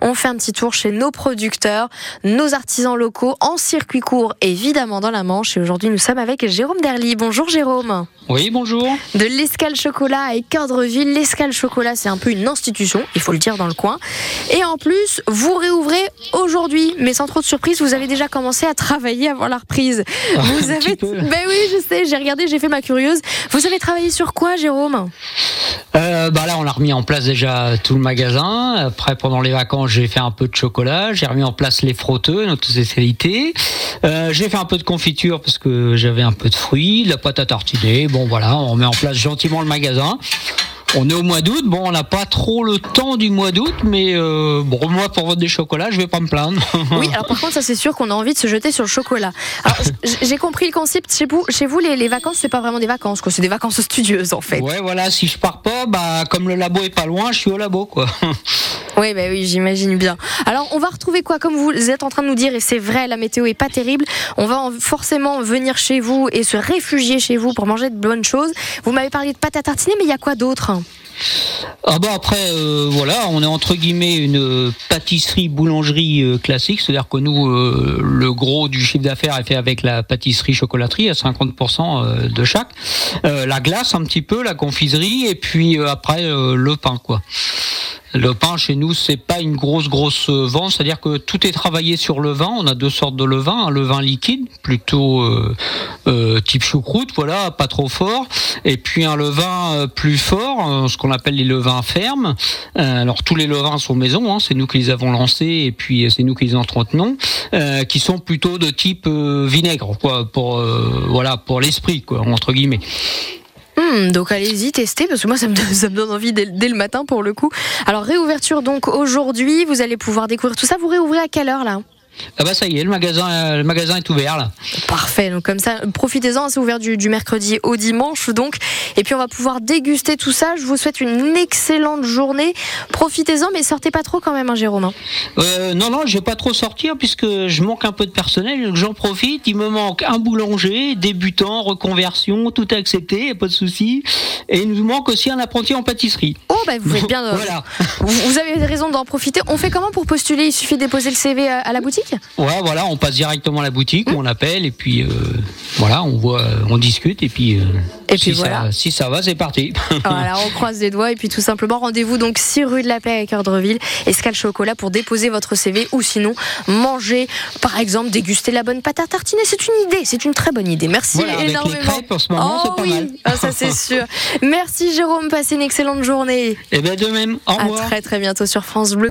On fait un petit tour chez nos producteurs, nos artisans locaux en circuit court, évidemment dans la Manche. Et aujourd'hui, nous sommes avec Jérôme Derly. Bonjour Jérôme. Oui, bonjour. De l'Escale Chocolat à Écordreville. L'Escale Chocolat, c'est un peu une institution, il faut le dire dans le coin. Et en plus, vous réouvrez aujourd'hui, mais sans trop de surprise, vous avez déjà commencé à travailler avant la reprise. Vous avez. Ben oui, je sais, j'ai regardé, j'ai fait ma curieuse. Vous avez travaillé sur quoi, Jérôme? Euh, bah là, on a remis en place déjà tout le magasin. Après, pendant les vacances, j'ai fait un peu de chocolat. J'ai remis en place les frotteux, notre spécialité. Euh, j'ai fait un peu de confiture parce que j'avais un peu de fruits, de la pâte à tartiner. Bon, voilà, on met en place gentiment le magasin. On est au mois d'août. Bon, on n'a pas trop le temps du mois d'août, mais euh, bon, moi, pour vendre des chocolats, je vais pas me plaindre. Oui, alors par contre, ça c'est sûr qu'on a envie de se jeter sur le chocolat. Alors, j'ai compris le concept. Chez vous, chez vous les, les vacances, c'est pas vraiment des vacances, quoi. C'est des vacances studieuses, en fait. Ouais, voilà. Si je pars pas, bah, comme le labo est pas loin, je suis au labo, quoi. Oui, bah oui, j'imagine bien. Alors, on va retrouver quoi Comme vous êtes en train de nous dire, et c'est vrai, la météo est pas terrible. On va forcément venir chez vous et se réfugier chez vous pour manger de bonnes choses. Vous m'avez parlé de pâte à tartiner, mais il y a quoi d'autre? Ah bah après euh, voilà on est entre guillemets une pâtisserie boulangerie euh, classique c'est-à-dire que nous euh, le gros du chiffre d'affaires est fait avec la pâtisserie chocolaterie à 50% de chaque la glace un petit peu la confiserie et puis après le pain quoi le pain chez nous, c'est pas une grosse grosse vente, c'est-à-dire que tout est travaillé sur le vin. On a deux sortes de levain, un levain liquide plutôt euh, euh, type choucroute, voilà, pas trop fort, et puis un levain euh, plus fort, ce qu'on appelle les levains fermes. alors tous les levains sont maison, hein, c'est nous qui les avons lancés et puis c'est nous qui les entretenons, qui sont plutôt de type vinaigre, quoi, pour voilà, pour l'esprit, quoi, entre guillemets. Hmm, donc allez-y, tester, parce que moi ça me, donne, envie dès, dès, le matin pour le coup. Alors réouverture donc aujourd'hui, vous allez pouvoir découvrir tout ça. Vous réouvrez à quelle heure là? Ah bah ça y est, le magasin, le magasin est ouvert là. Parfait, donc comme ça, profitez-en, c'est ouvert du, du, mercredi au dimanche donc. Et puis on va pouvoir déguster tout ça. Je vous souhaite une excellente journée. Profitez-en, mais sortez pas trop quand même, hein, Jérôme. Hein. Euh, non, non, je vais pas trop sortir puisque je manque un peu de personnel. Donc j'en profite. Il me manque un boulanger, débutant, reconversion, tout accepté, pas de souci. Et il nous manque aussi un apprenti en pâtisserie. Oh bah vous êtes bien. voilà. Vous avez raison d'en profiter. On fait comment pour postuler? Il suffit de déposer le CV à la boutique? Ouais, voilà, on passe directement à la boutique, on appelle et puis euh, voilà, on voit, on discute et puis. Euh, et puis si voilà. Ça, si ça va, c'est parti. voilà, on croise les doigts et puis tout simplement rendez-vous donc 6 rue de la Paix à Cœurdreville, Escale Chocolat pour déposer votre CV ou sinon manger, par exemple, déguster la bonne pâte à tartiner. C'est une idée, c'est une très bonne idée. Merci voilà, avec énormément. Les crêpes, en ce moment, c'est pas oui. mal. Ah, ça c'est sûr. Merci Jérôme, passez une excellente journée. Et eh bien de même. Au revoir. À très très bientôt sur France Bleu.